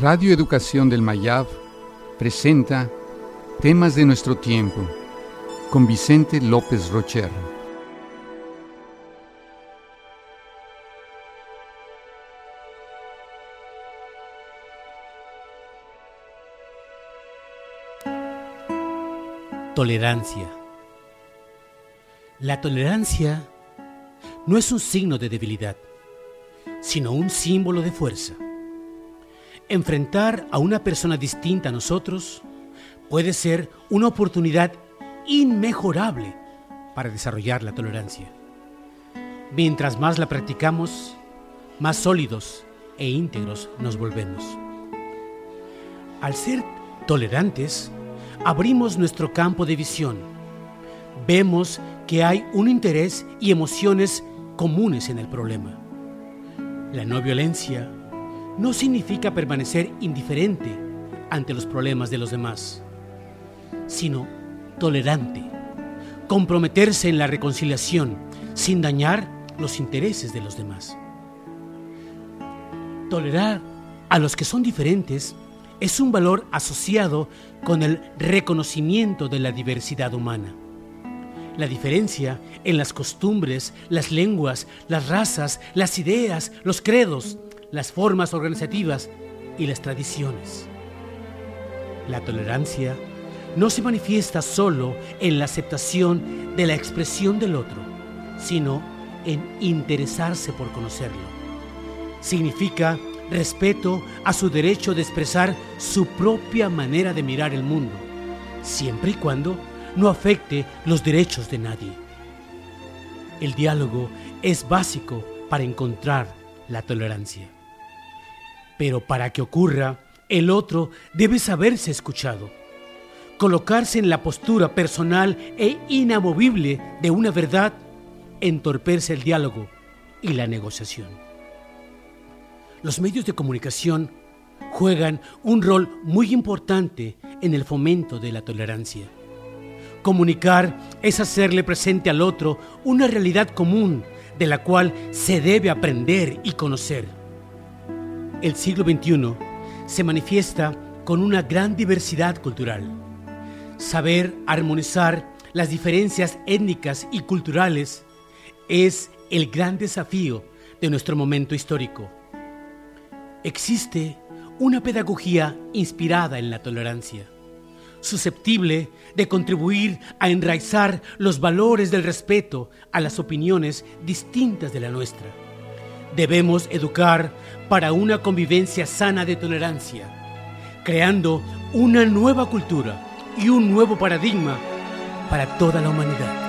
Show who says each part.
Speaker 1: Radio Educación del Mayab presenta Temas de nuestro tiempo con Vicente López Rocher.
Speaker 2: Tolerancia. La tolerancia no es un signo de debilidad, sino un símbolo de fuerza. Enfrentar a una persona distinta a nosotros puede ser una oportunidad inmejorable para desarrollar la tolerancia. Mientras más la practicamos, más sólidos e íntegros nos volvemos. Al ser tolerantes, abrimos nuestro campo de visión. Vemos que hay un interés y emociones comunes en el problema. La no violencia no significa permanecer indiferente ante los problemas de los demás, sino tolerante, comprometerse en la reconciliación sin dañar los intereses de los demás. Tolerar a los que son diferentes es un valor asociado con el reconocimiento de la diversidad humana. La diferencia en las costumbres, las lenguas, las razas, las ideas, los credos, las formas organizativas y las tradiciones. La tolerancia no se manifiesta solo en la aceptación de la expresión del otro, sino en interesarse por conocerlo. Significa respeto a su derecho de expresar su propia manera de mirar el mundo, siempre y cuando no afecte los derechos de nadie. El diálogo es básico para encontrar la tolerancia. Pero para que ocurra, el otro debe saberse escuchado, colocarse en la postura personal e inamovible de una verdad entorpecerse el diálogo y la negociación. Los medios de comunicación juegan un rol muy importante en el fomento de la tolerancia. Comunicar es hacerle presente al otro una realidad común de la cual se debe aprender y conocer. El siglo XXI se manifiesta con una gran diversidad cultural. Saber armonizar las diferencias étnicas y culturales es el gran desafío de nuestro momento histórico. Existe una pedagogía inspirada en la tolerancia susceptible de contribuir a enraizar los valores del respeto a las opiniones distintas de la nuestra. Debemos educar para una convivencia sana de tolerancia, creando una nueva cultura y un nuevo paradigma para toda la humanidad.